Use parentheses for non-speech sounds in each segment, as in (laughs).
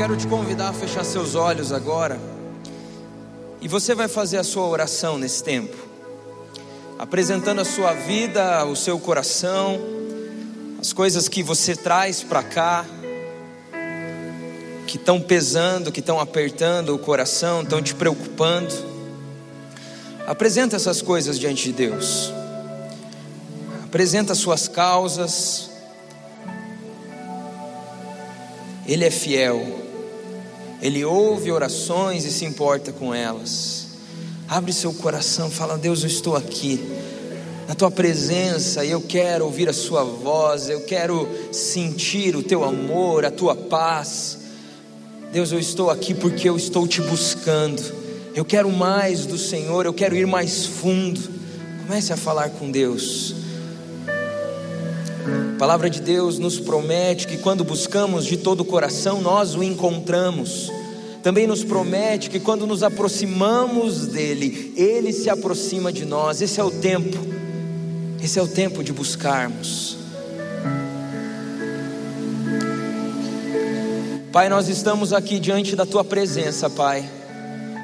quero te convidar a fechar seus olhos agora. E você vai fazer a sua oração nesse tempo, apresentando a sua vida, o seu coração, as coisas que você traz para cá, que estão pesando, que estão apertando o coração, estão te preocupando. Apresenta essas coisas diante de Deus. Apresenta suas causas. Ele é fiel. Ele ouve orações e se importa com elas. Abre seu coração, fala: Deus, eu estou aqui, na tua presença, e eu quero ouvir a Sua voz, eu quero sentir o teu amor, a tua paz. Deus, eu estou aqui porque eu estou te buscando, eu quero mais do Senhor, eu quero ir mais fundo. Comece a falar com Deus. A palavra de Deus nos promete que quando buscamos de todo o coração, nós o encontramos. Também nos promete que quando nos aproximamos dele, ele se aproxima de nós. Esse é o tempo. Esse é o tempo de buscarmos. Pai, nós estamos aqui diante da tua presença, Pai.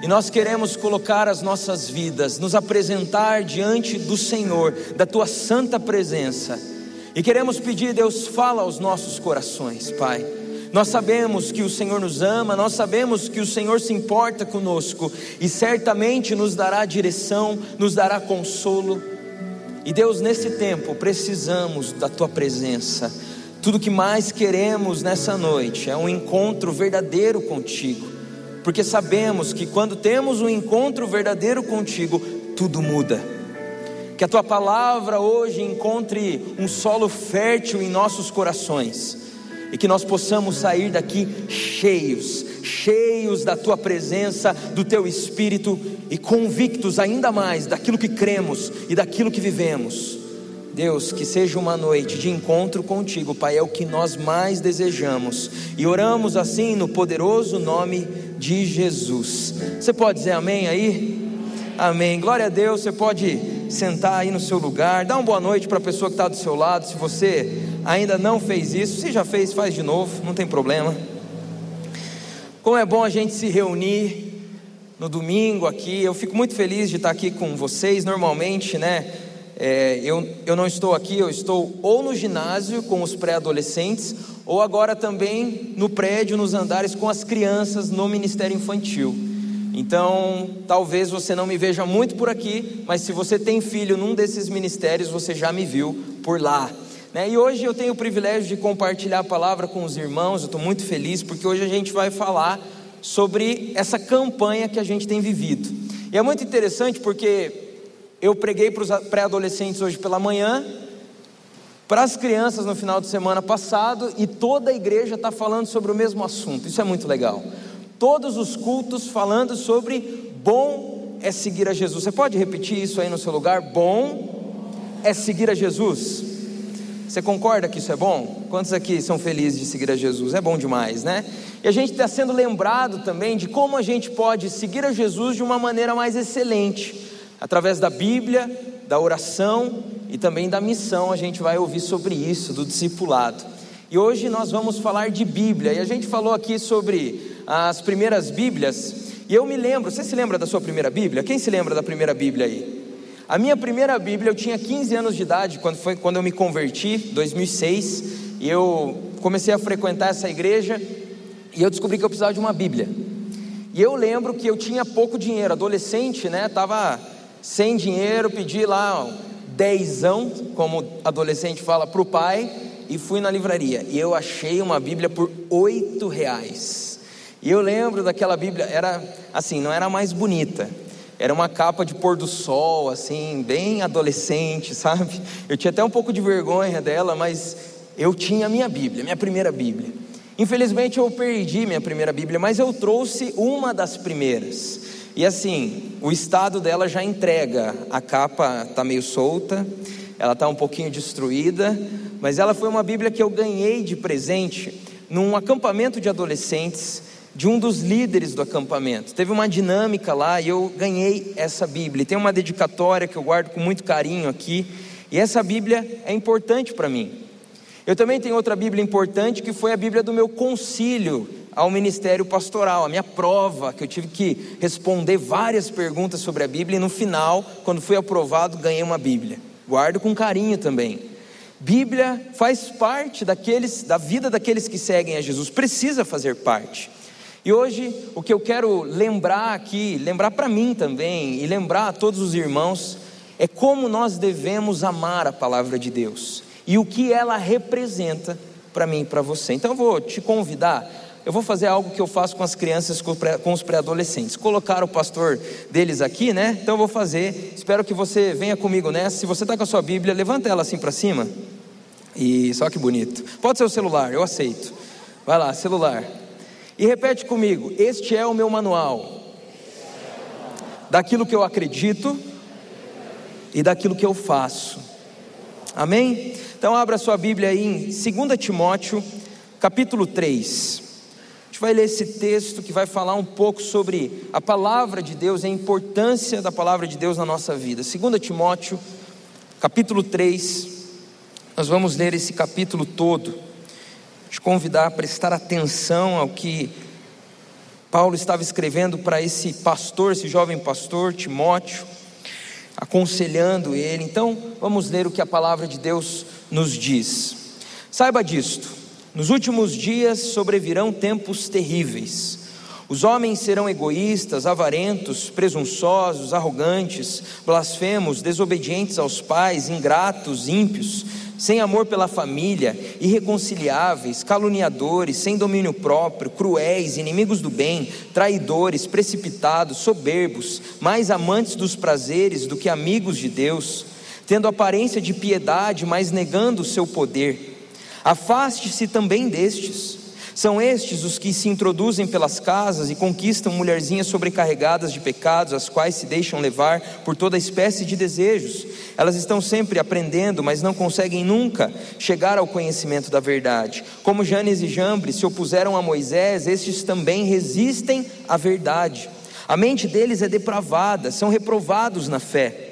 E nós queremos colocar as nossas vidas, nos apresentar diante do Senhor, da tua santa presença e queremos pedir, Deus, fala aos nossos corações, Pai. Nós sabemos que o Senhor nos ama, nós sabemos que o Senhor se importa conosco e certamente nos dará direção, nos dará consolo. E Deus, nesse tempo, precisamos da tua presença. Tudo que mais queremos nessa noite é um encontro verdadeiro contigo, porque sabemos que quando temos um encontro verdadeiro contigo, tudo muda que a tua palavra hoje encontre um solo fértil em nossos corações e que nós possamos sair daqui cheios, cheios da tua presença, do teu espírito e convictos ainda mais daquilo que cremos e daquilo que vivemos. Deus, que seja uma noite de encontro contigo, Pai, é o que nós mais desejamos e oramos assim no poderoso nome de Jesus. Você pode dizer amém aí? Amém. Glória a Deus. Você pode sentar aí no seu lugar, dá uma boa noite para a pessoa que está do seu lado. Se você ainda não fez isso, se já fez, faz de novo, não tem problema. Como é bom a gente se reunir no domingo aqui. Eu fico muito feliz de estar aqui com vocês. Normalmente, né? É, eu, eu não estou aqui, eu estou ou no ginásio com os pré-adolescentes, ou agora também no prédio, nos andares com as crianças no Ministério Infantil. Então, talvez você não me veja muito por aqui, mas se você tem filho num desses ministérios, você já me viu por lá. Né? E hoje eu tenho o privilégio de compartilhar a palavra com os irmãos, eu estou muito feliz, porque hoje a gente vai falar sobre essa campanha que a gente tem vivido. E é muito interessante porque eu preguei para os pré-adolescentes hoje pela manhã, para as crianças no final de semana passado, e toda a igreja está falando sobre o mesmo assunto, isso é muito legal todos os cultos falando sobre bom é seguir a Jesus. Você pode repetir isso aí no seu lugar? Bom é seguir a Jesus. Você concorda que isso é bom? Quantos aqui são felizes de seguir a Jesus? É bom demais, né? E a gente está sendo lembrado também de como a gente pode seguir a Jesus de uma maneira mais excelente, através da Bíblia, da oração e também da missão. A gente vai ouvir sobre isso, do discipulado. E hoje nós vamos falar de Bíblia, e a gente falou aqui sobre as primeiras Bíblias, e eu me lembro, você se lembra da sua primeira Bíblia? Quem se lembra da primeira Bíblia aí? A minha primeira Bíblia, eu tinha 15 anos de idade, quando foi quando eu me converti, 2006, e eu comecei a frequentar essa igreja, e eu descobri que eu precisava de uma Bíblia. E eu lembro que eu tinha pouco dinheiro, adolescente, né? Tava sem dinheiro, pedi lá dezão, como adolescente fala, para o pai, e fui na livraria. E eu achei uma Bíblia por oito reais. E eu lembro daquela Bíblia, era assim, não era mais bonita. Era uma capa de pôr do sol, assim, bem adolescente, (laughs) sabe? Eu tinha até um pouco de vergonha dela, mas eu tinha a minha Bíblia, minha primeira Bíblia. Infelizmente eu perdi minha primeira Bíblia, mas eu trouxe uma das primeiras. E assim, o estado dela já entrega. A capa está meio solta, ela está um pouquinho destruída, mas ela foi uma Bíblia que eu ganhei de presente num acampamento de adolescentes de um dos líderes do acampamento. Teve uma dinâmica lá e eu ganhei essa Bíblia. Tem uma dedicatória que eu guardo com muito carinho aqui. E essa Bíblia é importante para mim. Eu também tenho outra Bíblia importante que foi a Bíblia do meu concílio, ao ministério pastoral, a minha prova, que eu tive que responder várias perguntas sobre a Bíblia e no final, quando fui aprovado, ganhei uma Bíblia. Guardo com carinho também. Bíblia faz parte daqueles da vida daqueles que seguem a Jesus, precisa fazer parte. E hoje o que eu quero lembrar aqui, lembrar para mim também e lembrar a todos os irmãos é como nós devemos amar a palavra de Deus e o que ela representa para mim e para você. Então eu vou te convidar, eu vou fazer algo que eu faço com as crianças, com os pré-adolescentes. Colocar o pastor deles aqui, né? Então eu vou fazer. Espero que você venha comigo nessa. Se você está com a sua Bíblia, levanta ela assim para cima. E só que bonito. Pode ser o celular, eu aceito. Vai lá, celular. E repete comigo: Este é o meu manual. Daquilo que eu acredito e daquilo que eu faço. Amém? Então abra sua Bíblia aí em 2 Timóteo, capítulo 3. A gente vai ler esse texto que vai falar um pouco sobre a palavra de Deus e a importância da palavra de Deus na nossa vida. 2 Timóteo, capítulo 3. Nós vamos ler esse capítulo todo. Te convidar a prestar atenção ao que Paulo estava escrevendo para esse pastor, esse jovem pastor, Timóteo, aconselhando ele. Então, vamos ler o que a palavra de Deus nos diz: Saiba disto, nos últimos dias sobrevirão tempos terríveis. Os homens serão egoístas, avarentos, presunçosos, arrogantes, blasfemos, desobedientes aos pais, ingratos, ímpios, sem amor pela família, irreconciliáveis, caluniadores, sem domínio próprio, cruéis, inimigos do bem, traidores, precipitados, soberbos, mais amantes dos prazeres do que amigos de Deus tendo aparência de piedade, mas negando o seu poder. Afaste-se também destes. São estes os que se introduzem pelas casas e conquistam mulherzinhas sobrecarregadas de pecados, as quais se deixam levar por toda espécie de desejos. Elas estão sempre aprendendo, mas não conseguem nunca chegar ao conhecimento da verdade. Como Janes e Jambres se opuseram a Moisés, estes também resistem à verdade. A mente deles é depravada, são reprovados na fé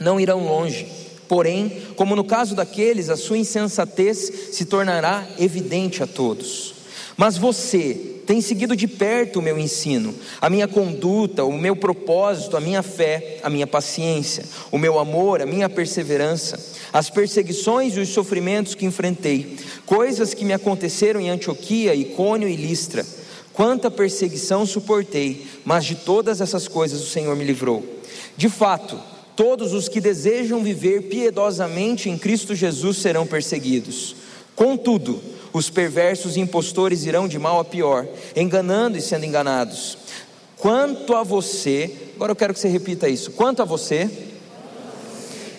não irão longe. Porém, como no caso daqueles, a sua insensatez se tornará evidente a todos. Mas você tem seguido de perto o meu ensino, a minha conduta, o meu propósito, a minha fé, a minha paciência, o meu amor, a minha perseverança, as perseguições e os sofrimentos que enfrentei, coisas que me aconteceram em Antioquia, Icônio e Listra. Quanta perseguição suportei, mas de todas essas coisas o Senhor me livrou. De fato, Todos os que desejam viver piedosamente em Cristo Jesus serão perseguidos. Contudo, os perversos e impostores irão de mal a pior, enganando e sendo enganados. Quanto a você, agora eu quero que você repita isso. Quanto a você,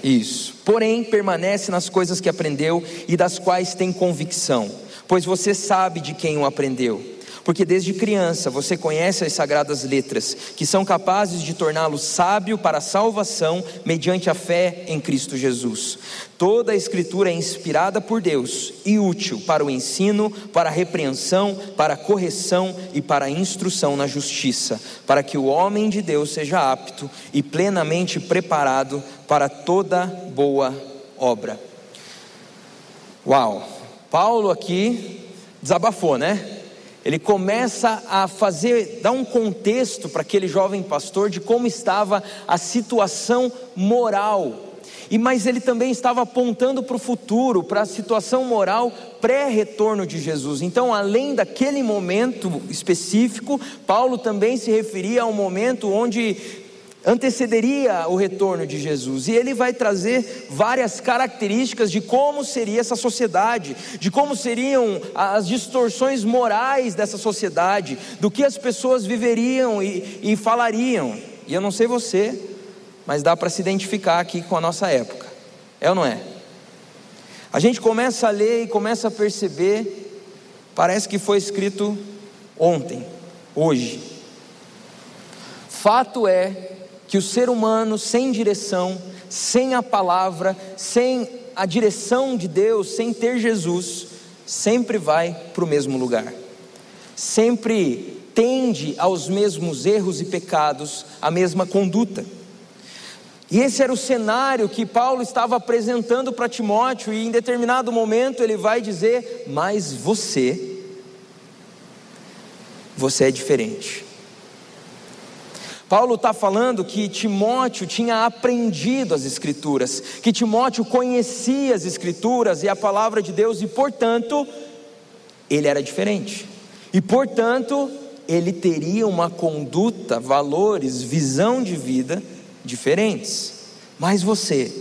isso. Porém, permanece nas coisas que aprendeu e das quais tem convicção, pois você sabe de quem o aprendeu porque desde criança você conhece as sagradas letras, que são capazes de torná-lo sábio para a salvação mediante a fé em Cristo Jesus. Toda a Escritura é inspirada por Deus e útil para o ensino, para a repreensão, para a correção e para a instrução na justiça, para que o homem de Deus seja apto e plenamente preparado para toda boa obra. Uau! Paulo aqui desabafou, né? Ele começa a fazer, dar um contexto para aquele jovem pastor de como estava a situação moral. E mas ele também estava apontando para o futuro, para a situação moral pré-retorno de Jesus. Então, além daquele momento específico, Paulo também se referia ao momento onde antecederia o retorno de Jesus. E ele vai trazer várias características de como seria essa sociedade, de como seriam as distorções morais dessa sociedade, do que as pessoas viveriam e, e falariam. E eu não sei você, mas dá para se identificar aqui com a nossa época. É ou não é? A gente começa a ler e começa a perceber, parece que foi escrito ontem, hoje. Fato é que o ser humano sem direção, sem a palavra, sem a direção de Deus, sem ter Jesus, sempre vai para o mesmo lugar, sempre tende aos mesmos erros e pecados, a mesma conduta. E esse era o cenário que Paulo estava apresentando para Timóteo, e em determinado momento ele vai dizer: Mas você você é diferente. Paulo está falando que Timóteo tinha aprendido as Escrituras, que Timóteo conhecia as Escrituras e a palavra de Deus, e portanto, ele era diferente. E portanto, ele teria uma conduta, valores, visão de vida diferentes. Mas você,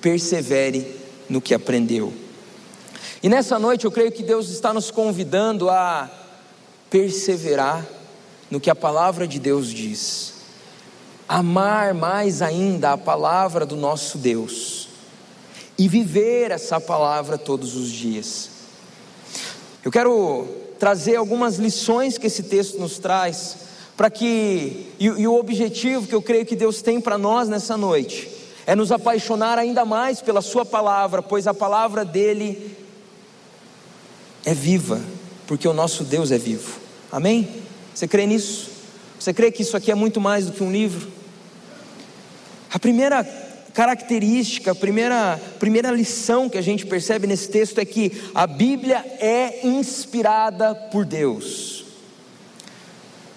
persevere no que aprendeu. E nessa noite eu creio que Deus está nos convidando a perseverar no que a palavra de Deus diz amar mais ainda a palavra do nosso Deus e viver essa palavra todos os dias. Eu quero trazer algumas lições que esse texto nos traz, para que, e, e o objetivo que eu creio que Deus tem para nós nessa noite, é nos apaixonar ainda mais pela Sua palavra, pois a palavra dele é viva, porque o nosso Deus é vivo. Amém? Você crê nisso? Você crê que isso aqui é muito mais do que um livro? A primeira característica, a primeira, primeira lição que a gente percebe nesse texto é que a Bíblia é inspirada por Deus.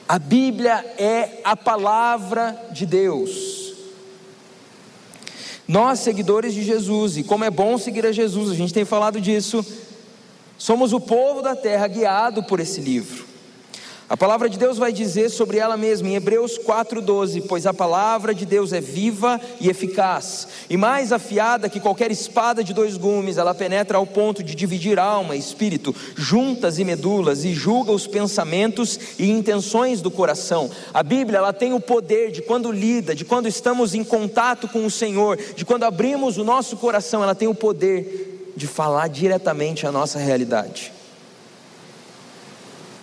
A Bíblia é a palavra de Deus. Nós, seguidores de Jesus, e como é bom seguir a Jesus, a gente tem falado disso, somos o povo da terra guiado por esse livro. A palavra de Deus vai dizer sobre ela mesma em Hebreus 4:12, pois a palavra de Deus é viva e eficaz, e mais afiada que qualquer espada de dois gumes, ela penetra ao ponto de dividir alma e espírito, juntas e medulas, e julga os pensamentos e intenções do coração. A Bíblia, ela tem o poder de quando lida, de quando estamos em contato com o Senhor, de quando abrimos o nosso coração, ela tem o poder de falar diretamente à nossa realidade.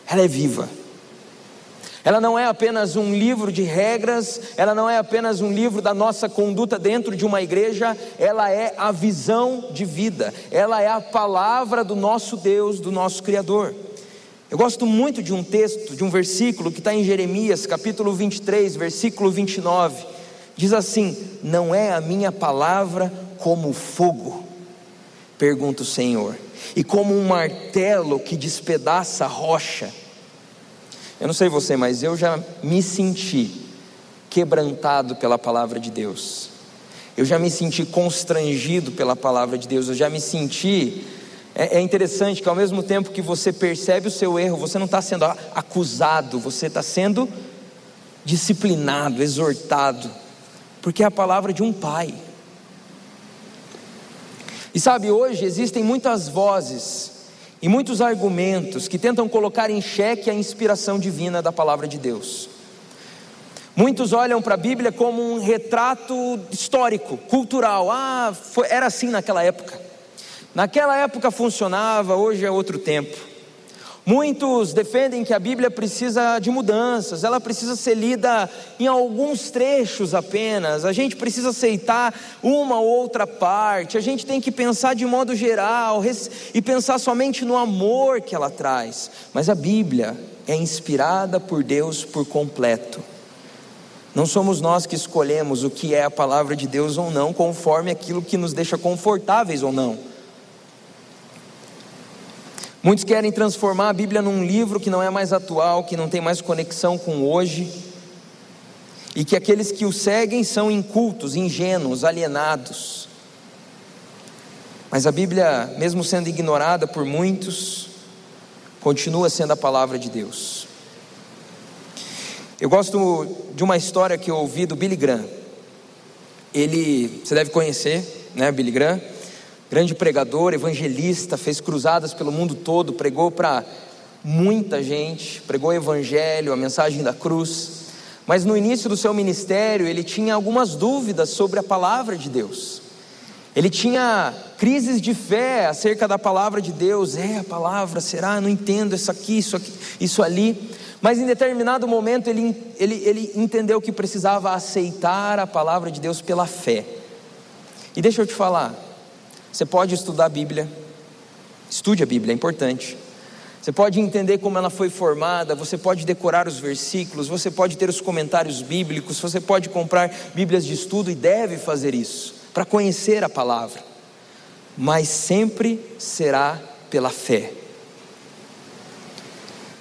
Ela é viva. Ela não é apenas um livro de regras, ela não é apenas um livro da nossa conduta dentro de uma igreja, ela é a visão de vida, ela é a palavra do nosso Deus, do nosso Criador. Eu gosto muito de um texto, de um versículo que está em Jeremias, capítulo 23, versículo 29. Diz assim: Não é a minha palavra como fogo, pergunta o Senhor, e como um martelo que despedaça a rocha eu não sei você, mas eu já me senti quebrantado pela palavra de Deus. Eu já me senti constrangido pela palavra de Deus. Eu já me senti. É, é interessante que ao mesmo tempo que você percebe o seu erro, você não está sendo acusado, você está sendo disciplinado, exortado, porque é a palavra de um pai. E sabe, hoje existem muitas vozes e muitos argumentos que tentam colocar em xeque a inspiração divina da palavra de Deus. Muitos olham para a Bíblia como um retrato histórico, cultural. Ah, foi, era assim naquela época. Naquela época funcionava, hoje é outro tempo. Muitos defendem que a Bíblia precisa de mudanças, ela precisa ser lida em alguns trechos apenas, a gente precisa aceitar uma ou outra parte, a gente tem que pensar de modo geral e pensar somente no amor que ela traz. Mas a Bíblia é inspirada por Deus por completo. Não somos nós que escolhemos o que é a palavra de Deus ou não, conforme aquilo que nos deixa confortáveis ou não. Muitos querem transformar a Bíblia num livro que não é mais atual, que não tem mais conexão com hoje, e que aqueles que o seguem são incultos, ingênuos, alienados. Mas a Bíblia, mesmo sendo ignorada por muitos, continua sendo a palavra de Deus. Eu gosto de uma história que eu ouvi do Billy Graham. Ele, você deve conhecer, né, Billy Graham? Grande pregador, evangelista, fez cruzadas pelo mundo todo, pregou para muita gente, pregou o evangelho, a mensagem da cruz. Mas no início do seu ministério, ele tinha algumas dúvidas sobre a palavra de Deus. Ele tinha crises de fé acerca da palavra de Deus. É a palavra, será? Não entendo isso aqui, isso aqui, isso ali. Mas em determinado momento ele, ele, ele entendeu que precisava aceitar a palavra de Deus pela fé. E deixa eu te falar, você pode estudar a Bíblia, estude a Bíblia, é importante. Você pode entender como ela foi formada, você pode decorar os versículos, você pode ter os comentários bíblicos, você pode comprar Bíblias de estudo e deve fazer isso, para conhecer a palavra, mas sempre será pela fé.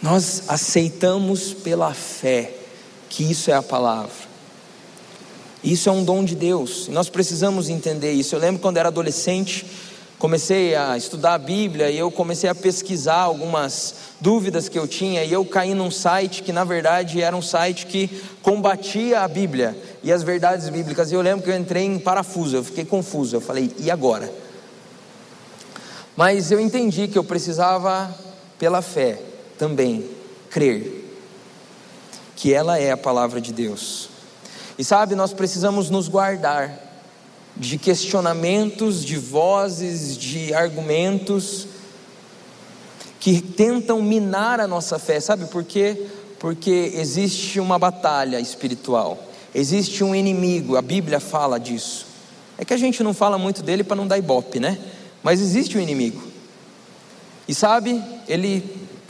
Nós aceitamos pela fé que isso é a palavra. Isso é um dom de Deus. Nós precisamos entender isso. Eu lembro quando era adolescente, comecei a estudar a Bíblia e eu comecei a pesquisar algumas dúvidas que eu tinha e eu caí num site que na verdade era um site que combatia a Bíblia e as verdades bíblicas. E eu lembro que eu entrei em parafuso, eu fiquei confuso. Eu falei: "E agora?" Mas eu entendi que eu precisava pela fé também crer que ela é a palavra de Deus. E sabe, nós precisamos nos guardar de questionamentos, de vozes, de argumentos que tentam minar a nossa fé. Sabe por quê? Porque existe uma batalha espiritual, existe um inimigo, a Bíblia fala disso. É que a gente não fala muito dele para não dar ibope, né? Mas existe um inimigo. E sabe, ele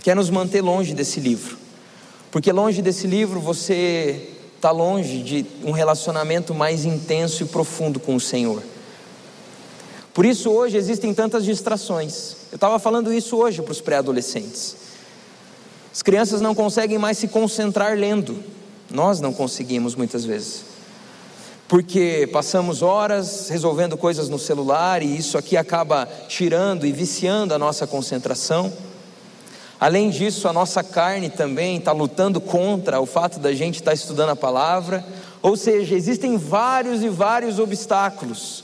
quer nos manter longe desse livro. Porque longe desse livro você está longe de um relacionamento mais intenso e profundo com o Senhor. Por isso hoje existem tantas distrações. Eu estava falando isso hoje para os pré-adolescentes. As crianças não conseguem mais se concentrar lendo. Nós não conseguimos muitas vezes. Porque passamos horas resolvendo coisas no celular e isso aqui acaba tirando e viciando a nossa concentração. Além disso, a nossa carne também está lutando contra o fato da gente estar tá estudando a palavra. Ou seja, existem vários e vários obstáculos.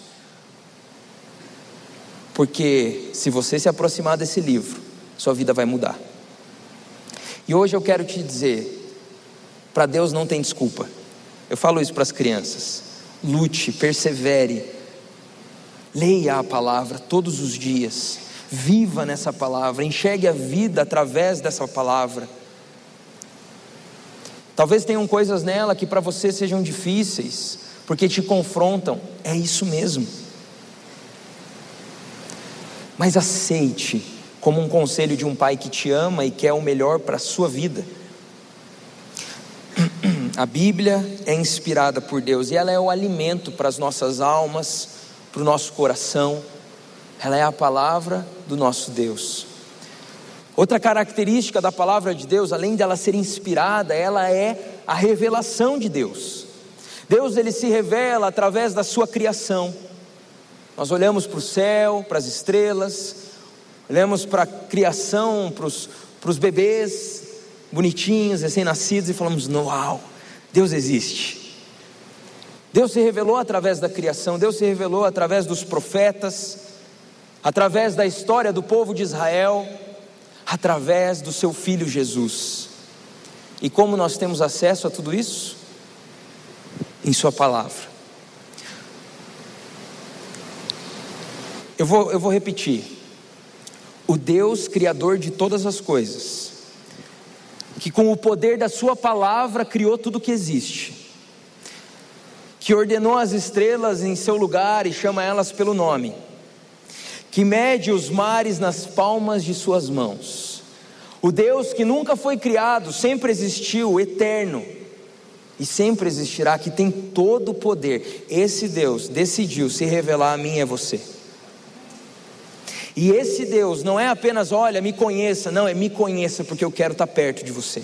Porque se você se aproximar desse livro, sua vida vai mudar. E hoje eu quero te dizer: para Deus não tem desculpa. Eu falo isso para as crianças. Lute, persevere, leia a palavra todos os dias viva nessa palavra, enxergue a vida através dessa palavra. Talvez tenham coisas nela que para você sejam difíceis, porque te confrontam, é isso mesmo. Mas aceite como um conselho de um pai que te ama e quer o melhor para a sua vida. A Bíblia é inspirada por Deus e ela é o alimento para as nossas almas, para o nosso coração ela é a palavra do nosso Deus. Outra característica da palavra de Deus, além dela ser inspirada, ela é a revelação de Deus. Deus ele se revela através da sua criação. Nós olhamos para o céu, para as estrelas, olhamos para a criação, para os, bebês bonitinhos, recém-nascidos e falamos: Uau, Deus existe. Deus se revelou através da criação, Deus se revelou através dos profetas através da história do povo de Israel, através do seu filho Jesus. E como nós temos acesso a tudo isso? Em Sua palavra. Eu vou, eu vou repetir. O Deus Criador de todas as coisas, que com o poder da Sua palavra criou tudo que existe, que ordenou as estrelas em seu lugar e chama elas pelo nome que mede os mares nas palmas de suas mãos. O Deus que nunca foi criado, sempre existiu, eterno, e sempre existirá, que tem todo o poder. Esse Deus decidiu se revelar a mim e a você. E esse Deus não é apenas, olha, me conheça, não, é me conheça porque eu quero estar perto de você.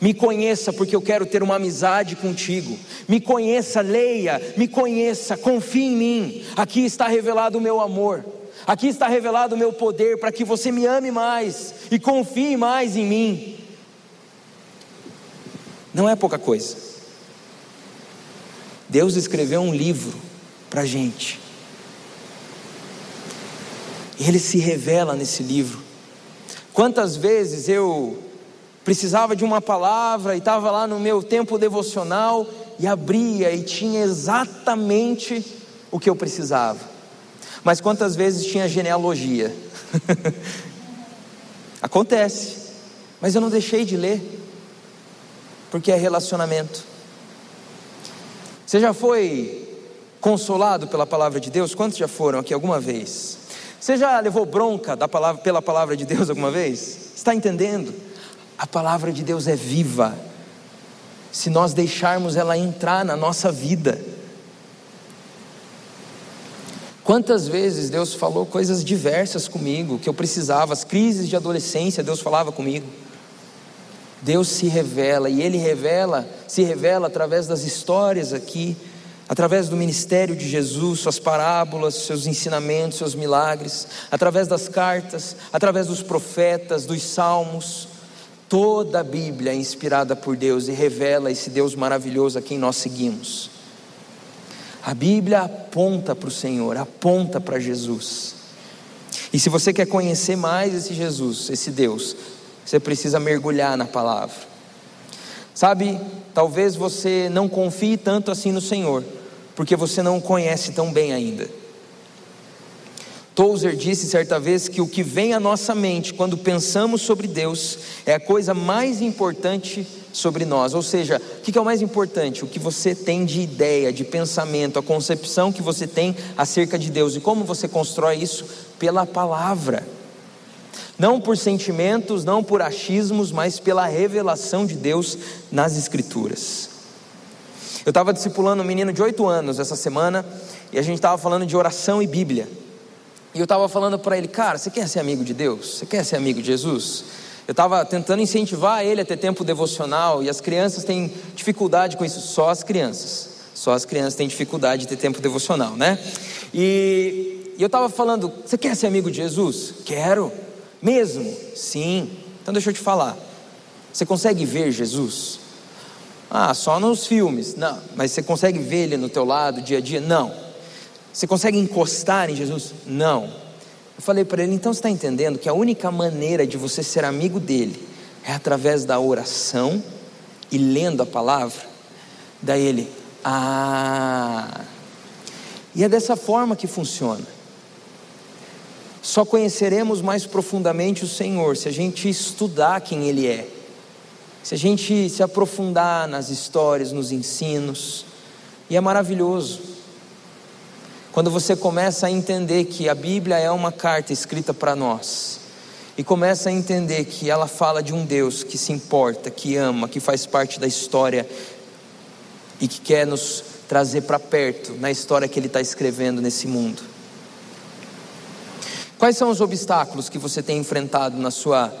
Me conheça porque eu quero ter uma amizade contigo. Me conheça, leia, me conheça, confie em mim. Aqui está revelado o meu amor. Aqui está revelado o meu poder para que você me ame mais e confie mais em mim. Não é pouca coisa. Deus escreveu um livro para a gente. E Ele se revela nesse livro. Quantas vezes eu precisava de uma palavra e estava lá no meu tempo devocional e abria e tinha exatamente o que eu precisava. Mas quantas vezes tinha genealogia? (laughs) Acontece, mas eu não deixei de ler, porque é relacionamento. Você já foi consolado pela palavra de Deus? Quantos já foram aqui alguma vez? Você já levou bronca da palavra, pela palavra de Deus alguma vez? Está entendendo? A palavra de Deus é viva. Se nós deixarmos ela entrar na nossa vida, Quantas vezes Deus falou coisas diversas comigo que eu precisava, as crises de adolescência, Deus falava comigo. Deus se revela e Ele revela, se revela através das histórias aqui, através do ministério de Jesus, suas parábolas, seus ensinamentos, seus milagres, através das cartas, através dos profetas, dos salmos. Toda a Bíblia é inspirada por Deus e revela esse Deus maravilhoso a quem nós seguimos. A Bíblia aponta para o Senhor, aponta para Jesus. E se você quer conhecer mais esse Jesus, esse Deus, você precisa mergulhar na palavra. Sabe, talvez você não confie tanto assim no Senhor, porque você não o conhece tão bem ainda. Tozer disse certa vez que o que vem à nossa mente quando pensamos sobre Deus é a coisa mais importante sobre nós. Ou seja, o que é o mais importante? O que você tem de ideia, de pensamento, a concepção que você tem acerca de Deus. E como você constrói isso? Pela palavra. Não por sentimentos, não por achismos, mas pela revelação de Deus nas Escrituras. Eu estava discipulando um menino de oito anos essa semana e a gente estava falando de oração e Bíblia. E eu estava falando para ele, cara, você quer ser amigo de Deus? Você quer ser amigo de Jesus? Eu estava tentando incentivar ele a ter tempo devocional e as crianças têm dificuldade com isso, só as crianças. Só as crianças têm dificuldade de ter tempo devocional, né? E, e eu estava falando, você quer ser amigo de Jesus? Quero. Mesmo? Sim. Então deixa eu te falar. Você consegue ver Jesus? Ah, só nos filmes. Não. Mas você consegue ver ele no teu lado, dia a dia? Não. Você consegue encostar em Jesus? Não. Eu falei para ele, então você está entendendo que a única maneira de você ser amigo dele é através da oração e lendo a palavra? Daí ele, ah. E é dessa forma que funciona. Só conheceremos mais profundamente o Senhor se a gente estudar quem Ele é, se a gente se aprofundar nas histórias, nos ensinos, e é maravilhoso. Quando você começa a entender que a Bíblia é uma carta escrita para nós, e começa a entender que ela fala de um Deus que se importa, que ama, que faz parte da história e que quer nos trazer para perto na história que Ele está escrevendo nesse mundo. Quais são os obstáculos que você tem enfrentado na sua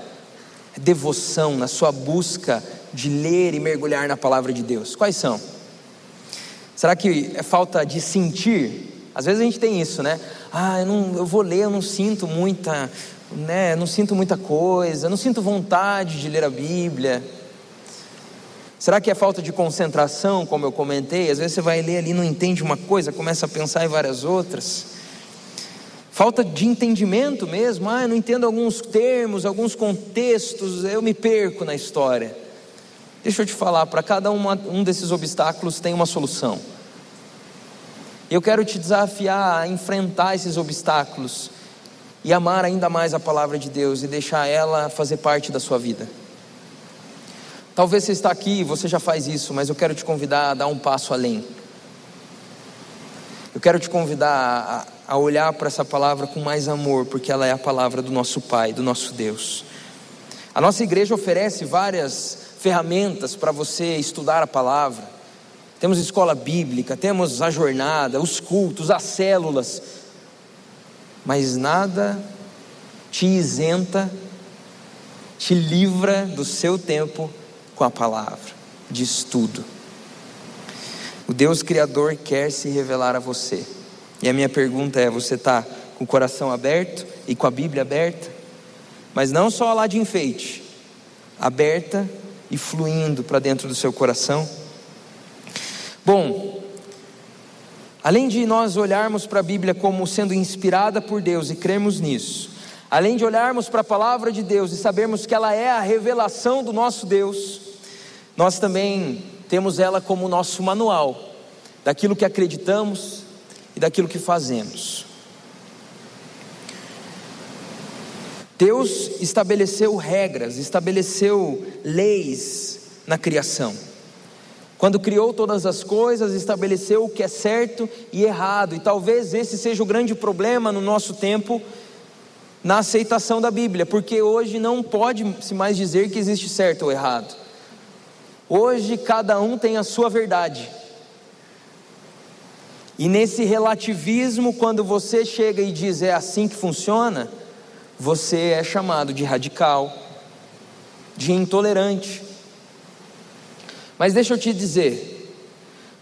devoção, na sua busca de ler e mergulhar na palavra de Deus? Quais são? Será que é falta de sentir às vezes a gente tem isso, né? Ah, eu, não, eu vou ler, eu não sinto muita, né? Não sinto muita coisa, não sinto vontade de ler a Bíblia. Será que é falta de concentração, como eu comentei? Às vezes você vai ler ali, não entende uma coisa, começa a pensar em várias outras. Falta de entendimento mesmo, ah, eu não entendo alguns termos, alguns contextos, eu me perco na história. Deixa eu te falar, para cada uma, um desses obstáculos tem uma solução. Eu quero te desafiar a enfrentar esses obstáculos e amar ainda mais a palavra de Deus e deixar ela fazer parte da sua vida. Talvez você está aqui e você já faz isso, mas eu quero te convidar a dar um passo além. Eu quero te convidar a, a olhar para essa palavra com mais amor, porque ela é a palavra do nosso Pai, do nosso Deus. A nossa igreja oferece várias ferramentas para você estudar a palavra temos escola bíblica, temos a jornada, os cultos, as células, mas nada te isenta, te livra do seu tempo com a palavra, de estudo. O Deus Criador quer se revelar a você, e a minha pergunta é: você está com o coração aberto e com a Bíblia aberta? Mas não só lá de enfeite, aberta e fluindo para dentro do seu coração? Bom, além de nós olharmos para a Bíblia como sendo inspirada por Deus e crermos nisso, além de olharmos para a palavra de Deus e sabermos que ela é a revelação do nosso Deus, nós também temos ela como nosso manual daquilo que acreditamos e daquilo que fazemos. Deus estabeleceu regras, estabeleceu leis na criação. Quando criou todas as coisas, estabeleceu o que é certo e errado, e talvez esse seja o grande problema no nosso tempo na aceitação da Bíblia, porque hoje não pode se mais dizer que existe certo ou errado. Hoje cada um tem a sua verdade. E nesse relativismo, quando você chega e diz é assim que funciona, você é chamado de radical, de intolerante. Mas deixa eu te dizer,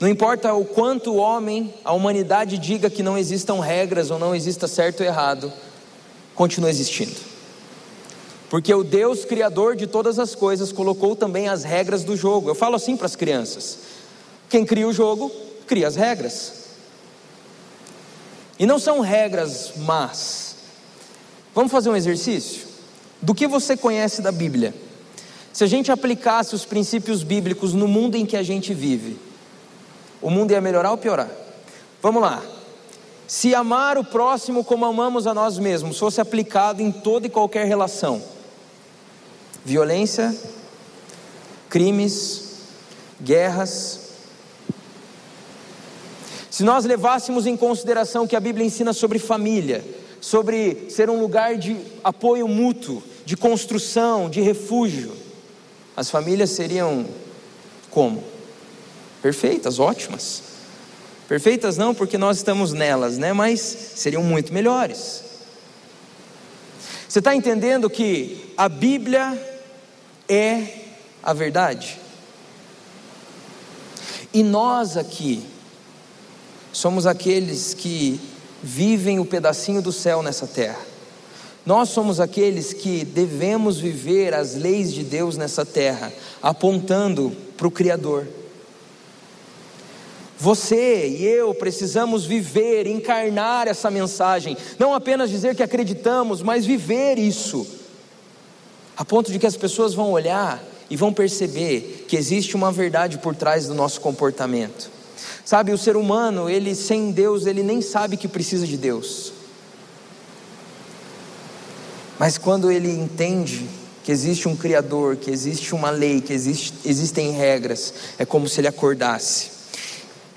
não importa o quanto o homem, a humanidade diga que não existam regras ou não exista certo ou errado, continua existindo. Porque o Deus Criador de todas as coisas colocou também as regras do jogo. Eu falo assim para as crianças: quem cria o jogo, cria as regras. E não são regras más. Vamos fazer um exercício? Do que você conhece da Bíblia? Se a gente aplicasse os princípios bíblicos no mundo em que a gente vive, o mundo ia melhorar ou piorar? Vamos lá. Se amar o próximo como amamos a nós mesmos fosse aplicado em toda e qualquer relação, violência, crimes, guerras, se nós levássemos em consideração que a Bíblia ensina sobre família, sobre ser um lugar de apoio mútuo, de construção, de refúgio, as famílias seriam como? Perfeitas, ótimas. Perfeitas não porque nós estamos nelas, né? Mas seriam muito melhores. Você está entendendo que a Bíblia é a verdade? E nós aqui, somos aqueles que vivem o pedacinho do céu nessa terra. Nós somos aqueles que devemos viver as leis de Deus nessa terra, apontando para o Criador. Você e eu precisamos viver, encarnar essa mensagem, não apenas dizer que acreditamos, mas viver isso, a ponto de que as pessoas vão olhar e vão perceber que existe uma verdade por trás do nosso comportamento. Sabe, o ser humano, ele sem Deus, ele nem sabe que precisa de Deus. Mas quando ele entende que existe um Criador, que existe uma lei, que existe, existem regras, é como se ele acordasse.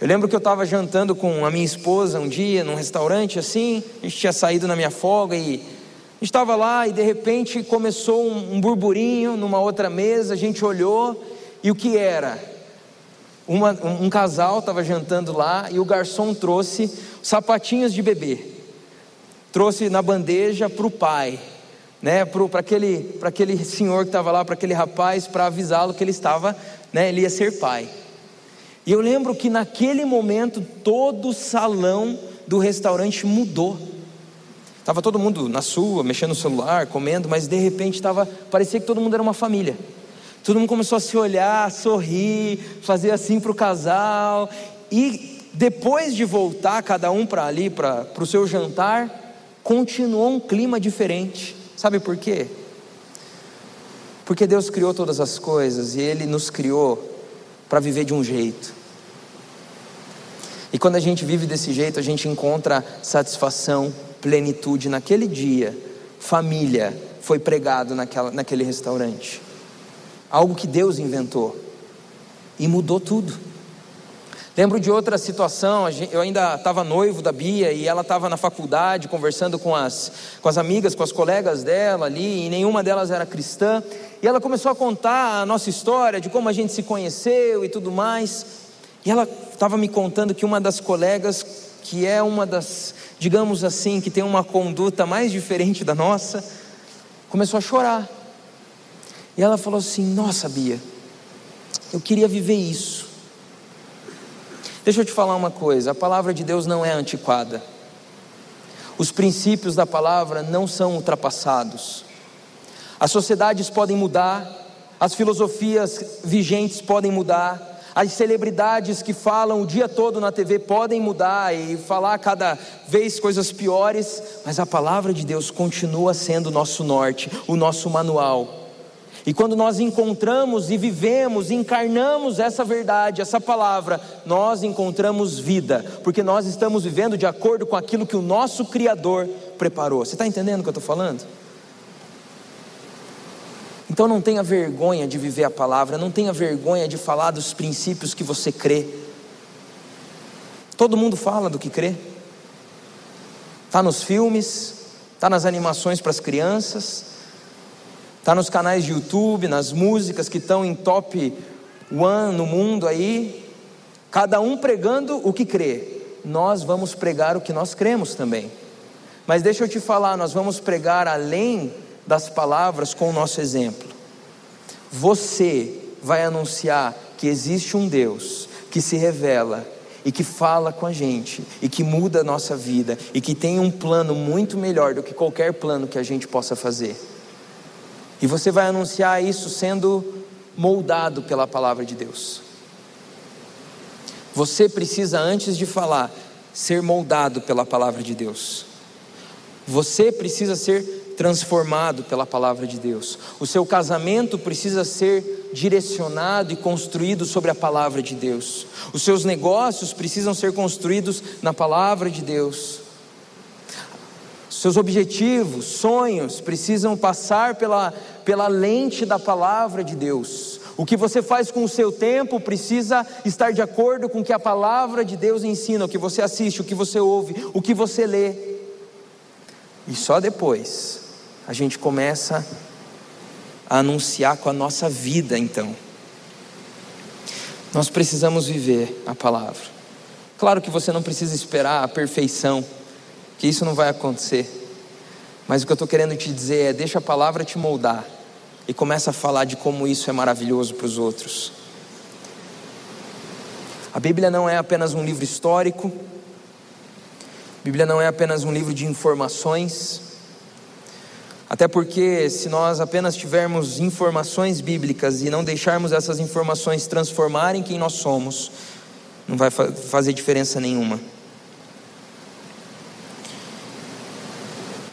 Eu lembro que eu estava jantando com a minha esposa um dia, num restaurante assim, a gente tinha saído na minha folga e estava lá e de repente começou um, um burburinho numa outra mesa, a gente olhou e o que era? Uma, um casal estava jantando lá e o garçom trouxe sapatinhos de bebê. Trouxe na bandeja para o pai, né, para aquele, aquele senhor que estava lá, para aquele rapaz, para avisá-lo que ele estava, né, ele ia ser pai. E eu lembro que naquele momento todo o salão do restaurante mudou. Estava todo mundo na sua, mexendo no celular, comendo, mas de repente estava, parecia que todo mundo era uma família. Todo mundo começou a se olhar, sorrir, fazer assim para o casal. E depois de voltar cada um para ali, para o seu jantar, continuou um clima diferente. Sabe por quê? Porque Deus criou todas as coisas e Ele nos criou para viver de um jeito. E quando a gente vive desse jeito, a gente encontra satisfação, plenitude. Naquele dia, família foi pregado naquela, naquele restaurante algo que Deus inventou, e mudou tudo. Lembro de outra situação, eu ainda estava noivo da Bia e ela estava na faculdade conversando com as, com as amigas, com as colegas dela ali, e nenhuma delas era cristã. E ela começou a contar a nossa história de como a gente se conheceu e tudo mais. E ela estava me contando que uma das colegas, que é uma das, digamos assim, que tem uma conduta mais diferente da nossa, começou a chorar. E ela falou assim: Nossa, Bia, eu queria viver isso. Deixa eu te falar uma coisa: a palavra de Deus não é antiquada, os princípios da palavra não são ultrapassados, as sociedades podem mudar, as filosofias vigentes podem mudar, as celebridades que falam o dia todo na TV podem mudar e falar cada vez coisas piores, mas a palavra de Deus continua sendo o nosso norte, o nosso manual. E quando nós encontramos e vivemos, encarnamos essa verdade, essa palavra, nós encontramos vida, porque nós estamos vivendo de acordo com aquilo que o nosso Criador preparou. Você está entendendo o que eu estou falando? Então não tenha vergonha de viver a palavra, não tenha vergonha de falar dos princípios que você crê. Todo mundo fala do que crê. Está nos filmes, está nas animações para as crianças, Está nos canais de YouTube, nas músicas que estão em top one no mundo aí. Cada um pregando o que crê. Nós vamos pregar o que nós cremos também. Mas deixa eu te falar, nós vamos pregar além das palavras com o nosso exemplo. Você vai anunciar que existe um Deus que se revela e que fala com a gente e que muda a nossa vida e que tem um plano muito melhor do que qualquer plano que a gente possa fazer. E você vai anunciar isso sendo moldado pela palavra de Deus. Você precisa, antes de falar, ser moldado pela palavra de Deus. Você precisa ser transformado pela palavra de Deus. O seu casamento precisa ser direcionado e construído sobre a palavra de Deus. Os seus negócios precisam ser construídos na palavra de Deus. Seus objetivos, sonhos precisam passar pela, pela lente da palavra de Deus. O que você faz com o seu tempo precisa estar de acordo com o que a palavra de Deus ensina, o que você assiste, o que você ouve, o que você lê. E só depois a gente começa a anunciar com a nossa vida, então. Nós precisamos viver a palavra. Claro que você não precisa esperar a perfeição, que isso não vai acontecer. Mas o que eu estou querendo te dizer é: deixa a palavra te moldar e começa a falar de como isso é maravilhoso para os outros. A Bíblia não é apenas um livro histórico, a Bíblia não é apenas um livro de informações, até porque, se nós apenas tivermos informações bíblicas e não deixarmos essas informações transformarem quem nós somos, não vai fazer diferença nenhuma.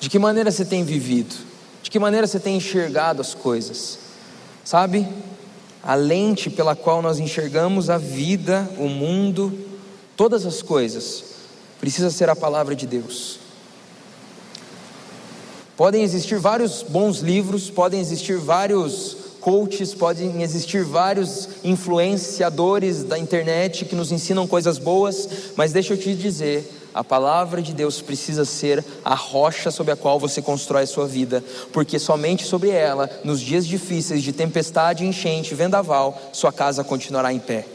De que maneira você tem vivido? De que maneira você tem enxergado as coisas? Sabe? A lente pela qual nós enxergamos a vida, o mundo, todas as coisas, precisa ser a palavra de Deus. Podem existir vários bons livros, podem existir vários coaches, podem existir vários influenciadores da internet que nos ensinam coisas boas, mas deixa eu te dizer, a palavra de Deus precisa ser a rocha sobre a qual você constrói a sua vida, porque somente sobre ela, nos dias difíceis de tempestade, enchente, vendaval, sua casa continuará em pé.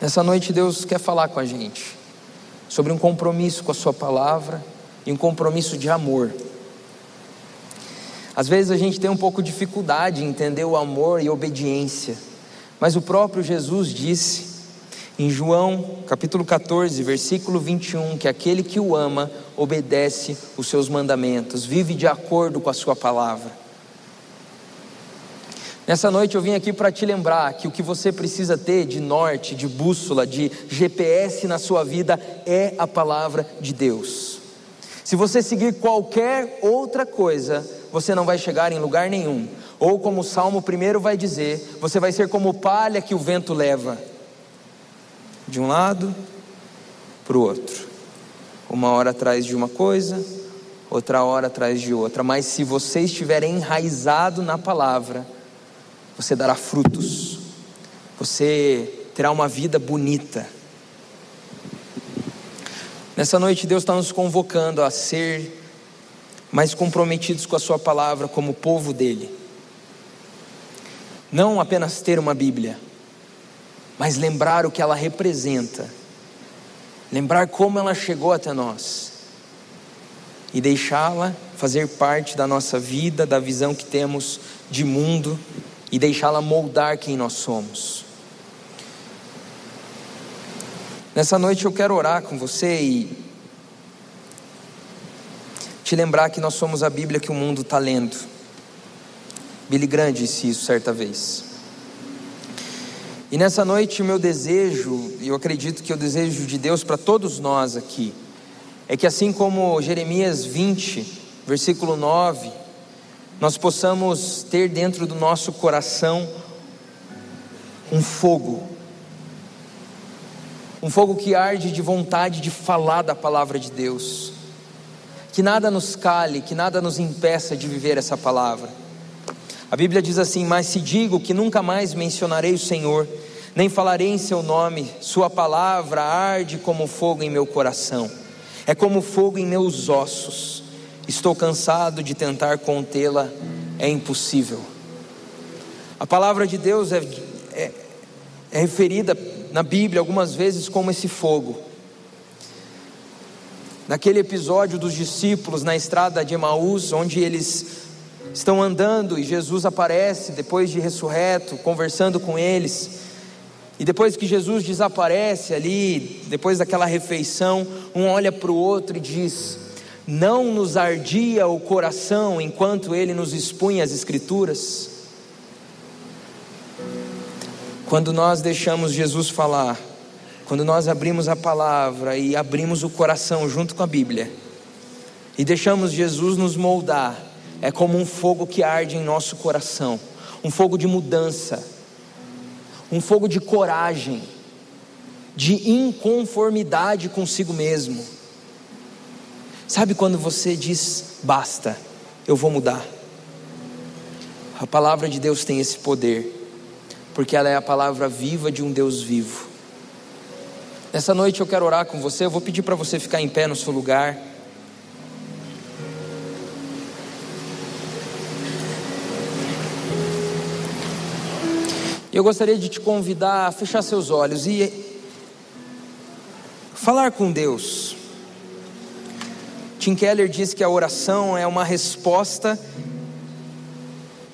Nessa noite Deus quer falar com a gente sobre um compromisso com a Sua palavra e um compromisso de amor. Às vezes a gente tem um pouco de dificuldade em entender o amor e obediência, mas o próprio Jesus disse em João capítulo 14, versículo 21, que aquele que o ama obedece os seus mandamentos, vive de acordo com a Sua palavra. Nessa noite eu vim aqui para te lembrar que o que você precisa ter de norte, de bússola, de GPS na sua vida é a palavra de Deus. Se você seguir qualquer outra coisa, você não vai chegar em lugar nenhum. Ou como o Salmo primeiro vai dizer, você vai ser como palha que o vento leva de um lado para o outro. Uma hora atrás de uma coisa, outra hora atrás de outra. Mas se você estiver enraizado na palavra, você dará frutos, você terá uma vida bonita. Nessa noite, Deus está nos convocando a ser mais comprometidos com a Sua palavra como povo dele. Não apenas ter uma Bíblia, mas lembrar o que ela representa, lembrar como ela chegou até nós e deixá-la fazer parte da nossa vida, da visão que temos de mundo e deixá-la moldar quem nós somos. Nessa noite eu quero orar com você e te lembrar que nós somos a Bíblia que o mundo está lendo. Billy Graham disse isso certa vez. E nessa noite o meu desejo, e eu acredito que é o desejo de Deus para todos nós aqui, é que assim como Jeremias 20, versículo 9, nós possamos ter dentro do nosso coração um fogo, um fogo que arde de vontade de falar da palavra de Deus, que nada nos cale, que nada nos impeça de viver essa palavra. A Bíblia diz assim: Mas se digo que nunca mais mencionarei o Senhor, nem falarei em seu nome, Sua palavra arde como fogo em meu coração, é como fogo em meus ossos estou cansado de tentar contê-la, é impossível. A palavra de Deus é, é, é referida na Bíblia algumas vezes como esse fogo. naquele episódio dos discípulos na estrada de Emaús, onde eles estão andando e Jesus aparece depois de ressurreto, conversando com eles. E depois que Jesus desaparece ali, depois daquela refeição, um olha para o outro e diz: Não nos ardia o coração enquanto ele nos expunha as Escrituras? Quando nós deixamos Jesus falar, quando nós abrimos a palavra e abrimos o coração junto com a Bíblia, e deixamos Jesus nos moldar, é como um fogo que arde em nosso coração um fogo de mudança um fogo de coragem, de inconformidade consigo mesmo. Sabe quando você diz basta, eu vou mudar? A palavra de Deus tem esse poder, porque ela é a palavra viva de um Deus vivo. Nessa noite eu quero orar com você, eu vou pedir para você ficar em pé no seu lugar. Eu gostaria de te convidar a fechar seus olhos e falar com Deus. Tim Keller diz que a oração é uma resposta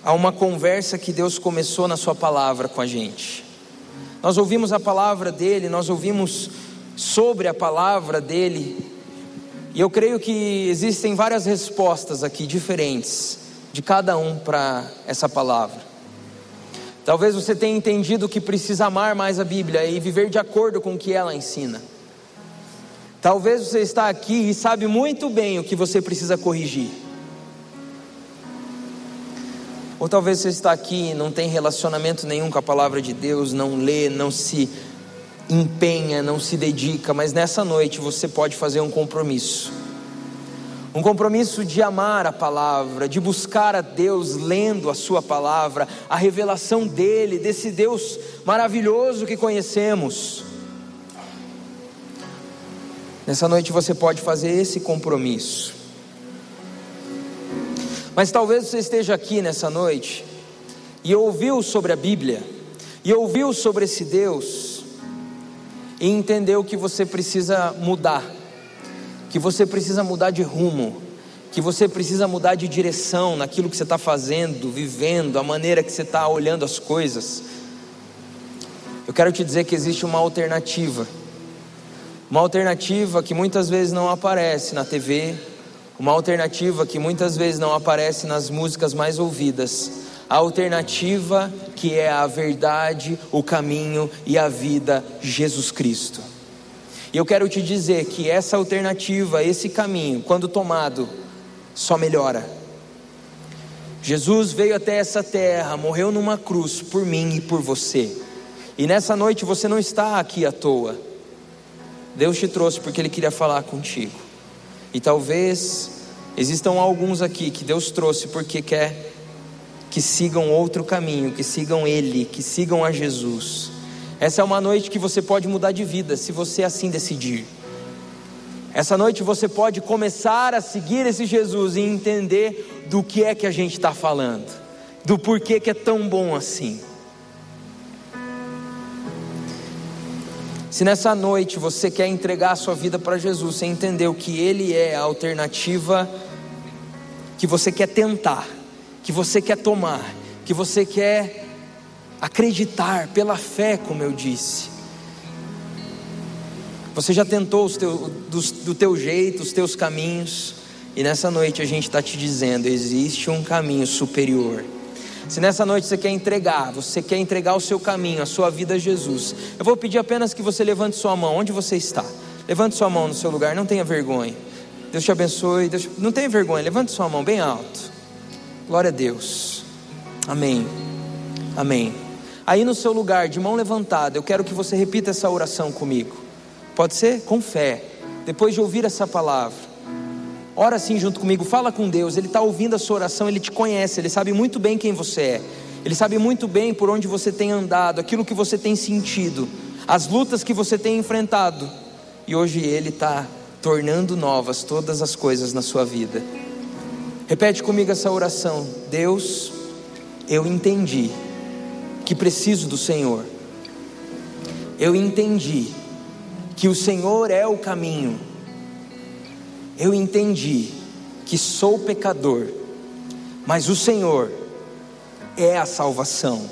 a uma conversa que Deus começou na Sua palavra com a gente. Nós ouvimos a palavra dele, nós ouvimos sobre a palavra dele, e eu creio que existem várias respostas aqui diferentes de cada um para essa palavra. Talvez você tenha entendido que precisa amar mais a Bíblia e viver de acordo com o que ela ensina. Talvez você está aqui e sabe muito bem o que você precisa corrigir. Ou talvez você está aqui e não tem relacionamento nenhum com a palavra de Deus, não lê, não se empenha, não se dedica, mas nessa noite você pode fazer um compromisso um compromisso de amar a palavra, de buscar a Deus lendo a Sua palavra, a revelação dEle, desse Deus maravilhoso que conhecemos. Nessa noite você pode fazer esse compromisso. Mas talvez você esteja aqui nessa noite e ouviu sobre a Bíblia, e ouviu sobre esse Deus, e entendeu que você precisa mudar que você precisa mudar de rumo, que você precisa mudar de direção naquilo que você está fazendo, vivendo, a maneira que você está olhando as coisas. Eu quero te dizer que existe uma alternativa, uma alternativa que muitas vezes não aparece na TV, uma alternativa que muitas vezes não aparece nas músicas mais ouvidas, a alternativa que é a verdade, o caminho e a vida, Jesus Cristo. E eu quero te dizer que essa alternativa, esse caminho, quando tomado, só melhora. Jesus veio até essa terra, morreu numa cruz por mim e por você. E nessa noite você não está aqui à toa. Deus te trouxe porque Ele queria falar contigo. E talvez existam alguns aqui que Deus trouxe porque quer que sigam outro caminho, que sigam Ele, que sigam a Jesus. Essa é uma noite que você pode mudar de vida, se você assim decidir. Essa noite você pode começar a seguir esse Jesus e entender do que é que a gente está falando, do porquê que é tão bom assim. Se nessa noite você quer entregar a sua vida para Jesus, você entendeu que Ele é a alternativa que você quer tentar, que você quer tomar, que você quer acreditar pela fé, como eu disse. Você já tentou teu, do, do teu jeito, os teus caminhos, e nessa noite a gente está te dizendo: existe um caminho superior. Se nessa noite você quer entregar, você quer entregar o seu caminho, a sua vida a Jesus, eu vou pedir apenas que você levante sua mão, onde você está. Levante sua mão no seu lugar, não tenha vergonha. Deus te abençoe. Deus... Não tenha vergonha, levante sua mão bem alto. Glória a Deus. Amém. Amém. Aí no seu lugar, de mão levantada, eu quero que você repita essa oração comigo. Pode ser? Com fé. Depois de ouvir essa palavra. Ora assim junto comigo, fala com Deus. Ele está ouvindo a sua oração, ele te conhece, ele sabe muito bem quem você é. Ele sabe muito bem por onde você tem andado, aquilo que você tem sentido, as lutas que você tem enfrentado. E hoje Ele está tornando novas todas as coisas na sua vida. Repete comigo essa oração: Deus, eu entendi que preciso do Senhor. Eu entendi que o Senhor é o caminho, eu entendi que sou pecador, mas o Senhor é a salvação.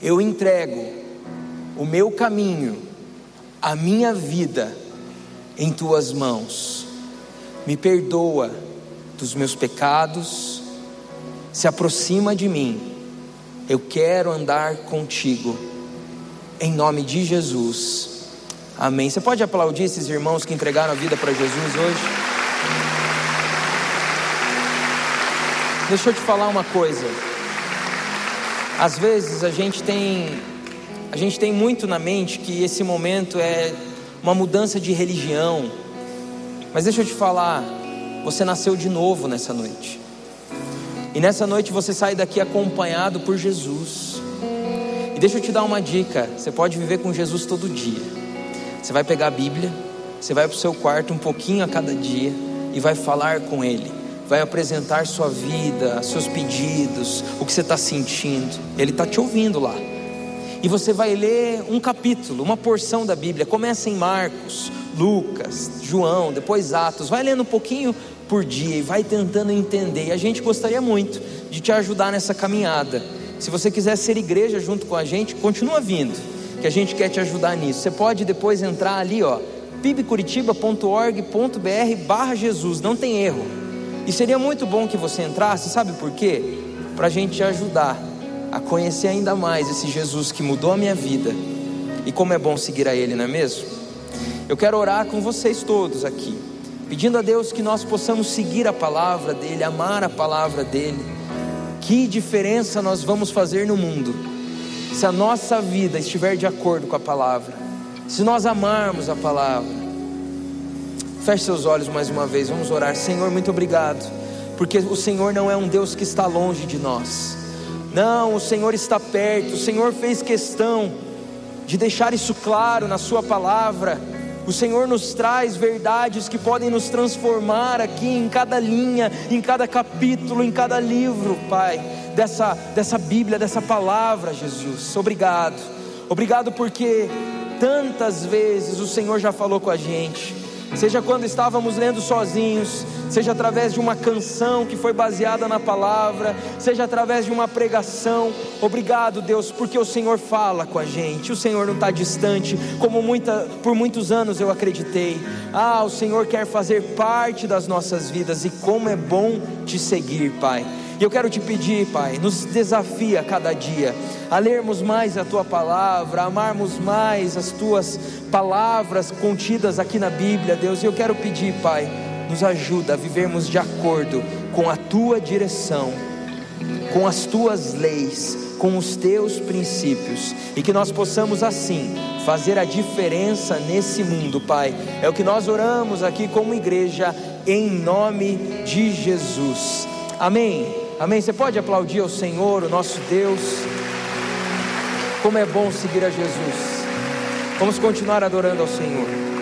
Eu entrego o meu caminho, a minha vida em tuas mãos. Me perdoa dos meus pecados, se aproxima de mim. Eu quero andar contigo. Em nome de Jesus. Amém. Você pode aplaudir esses irmãos que entregaram a vida para Jesus hoje? Deixa eu te falar uma coisa. Às vezes a gente tem a gente tem muito na mente que esse momento é uma mudança de religião. Mas deixa eu te falar, você nasceu de novo nessa noite. E nessa noite você sai daqui acompanhado por Jesus. E deixa eu te dar uma dica: você pode viver com Jesus todo dia. Você vai pegar a Bíblia, você vai para o seu quarto um pouquinho a cada dia e vai falar com Ele. Vai apresentar sua vida, seus pedidos, o que você está sentindo. Ele está te ouvindo lá. E você vai ler um capítulo, uma porção da Bíblia. Começa em Marcos, Lucas, João, depois Atos. Vai lendo um pouquinho por dia e vai tentando entender. E a gente gostaria muito de te ajudar nessa caminhada. Se você quiser ser igreja junto com a gente, continua vindo que a gente quer te ajudar nisso. Você pode depois entrar ali, ó, pibcuritiba.org.br barra Jesus, não tem erro. E seria muito bom que você entrasse, sabe por quê? Para a gente te ajudar a conhecer ainda mais esse Jesus que mudou a minha vida. E como é bom seguir a Ele, não é mesmo? Eu quero orar com vocês todos aqui, pedindo a Deus que nós possamos seguir a palavra dEle, amar a palavra dEle. Que diferença nós vamos fazer no mundo se a nossa vida estiver de acordo com a palavra, se nós amarmos a palavra, feche seus olhos mais uma vez, vamos orar. Senhor, muito obrigado, porque o Senhor não é um Deus que está longe de nós, não, o Senhor está perto, o Senhor fez questão de deixar isso claro na Sua palavra. O Senhor nos traz verdades que podem nos transformar aqui em cada linha, em cada capítulo, em cada livro, Pai dessa, dessa Bíblia, dessa palavra, Jesus. Obrigado. Obrigado porque tantas vezes o Senhor já falou com a gente. Seja quando estávamos lendo sozinhos, seja através de uma canção que foi baseada na palavra, seja através de uma pregação. Obrigado, Deus, porque o Senhor fala com a gente. O Senhor não está distante, como muita, por muitos anos eu acreditei. Ah, o Senhor quer fazer parte das nossas vidas e como é bom te seguir, Pai. E eu quero te pedir, Pai, nos desafia cada dia a lermos mais a tua palavra, a amarmos mais as tuas palavras contidas aqui na Bíblia, Deus. E eu quero pedir, Pai, nos ajuda a vivermos de acordo com a tua direção, com as tuas leis, com os teus princípios, e que nós possamos assim fazer a diferença nesse mundo, Pai. É o que nós oramos aqui como igreja, em nome de Jesus. Amém. Amém? Você pode aplaudir ao Senhor, o nosso Deus. Como é bom seguir a Jesus. Vamos continuar adorando ao Senhor.